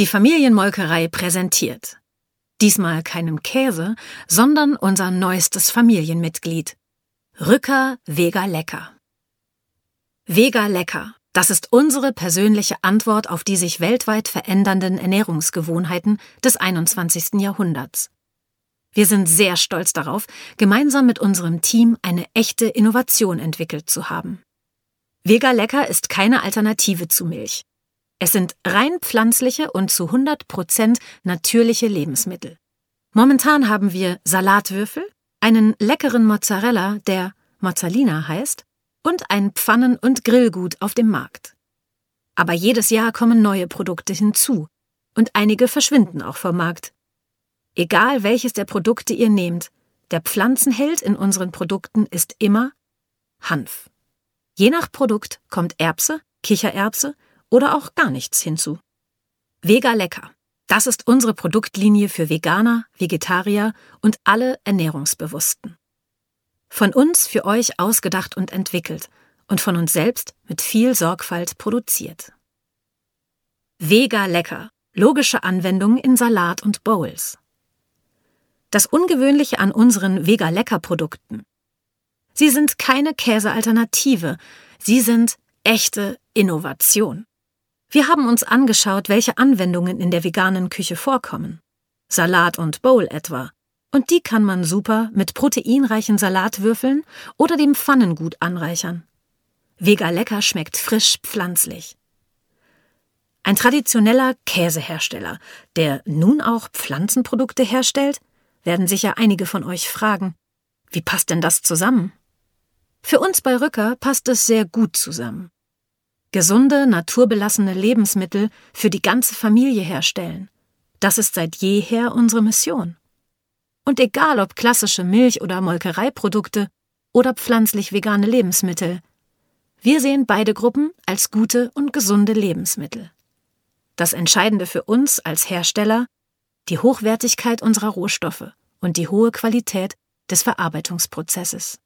Die Familienmolkerei präsentiert. Diesmal keinen Käse, sondern unser neuestes Familienmitglied. Rücker Vega Lecker. Vega Lecker. Das ist unsere persönliche Antwort auf die sich weltweit verändernden Ernährungsgewohnheiten des 21. Jahrhunderts. Wir sind sehr stolz darauf, gemeinsam mit unserem Team eine echte Innovation entwickelt zu haben. Vega Lecker ist keine Alternative zu Milch. Es sind rein pflanzliche und zu 100 Prozent natürliche Lebensmittel. Momentan haben wir Salatwürfel, einen leckeren Mozzarella, der Mozzalina heißt, und ein Pfannen- und Grillgut auf dem Markt. Aber jedes Jahr kommen neue Produkte hinzu und einige verschwinden auch vom Markt. Egal welches der Produkte ihr nehmt, der Pflanzenheld in unseren Produkten ist immer Hanf. Je nach Produkt kommt Erbse, Kichererbse oder auch gar nichts hinzu. Vega Lecker. Das ist unsere Produktlinie für Veganer, Vegetarier und alle Ernährungsbewussten. Von uns für euch ausgedacht und entwickelt und von uns selbst mit viel Sorgfalt produziert. Vega Lecker. Logische Anwendung in Salat und Bowls. Das Ungewöhnliche an unseren Vega Lecker Produkten. Sie sind keine Käsealternative, sie sind echte Innovation. Wir haben uns angeschaut, welche Anwendungen in der veganen Küche vorkommen. Salat und Bowl etwa. Und die kann man super mit proteinreichen Salatwürfeln oder dem Pfannengut anreichern. Vega Lecker schmeckt frisch pflanzlich. Ein traditioneller Käsehersteller, der nun auch Pflanzenprodukte herstellt, werden sicher einige von euch fragen. Wie passt denn das zusammen? Für uns bei Rücker passt es sehr gut zusammen. Gesunde, naturbelassene Lebensmittel für die ganze Familie herstellen. Das ist seit jeher unsere Mission. Und egal ob klassische Milch- oder Molkereiprodukte oder pflanzlich vegane Lebensmittel, wir sehen beide Gruppen als gute und gesunde Lebensmittel. Das Entscheidende für uns als Hersteller die Hochwertigkeit unserer Rohstoffe und die hohe Qualität des Verarbeitungsprozesses.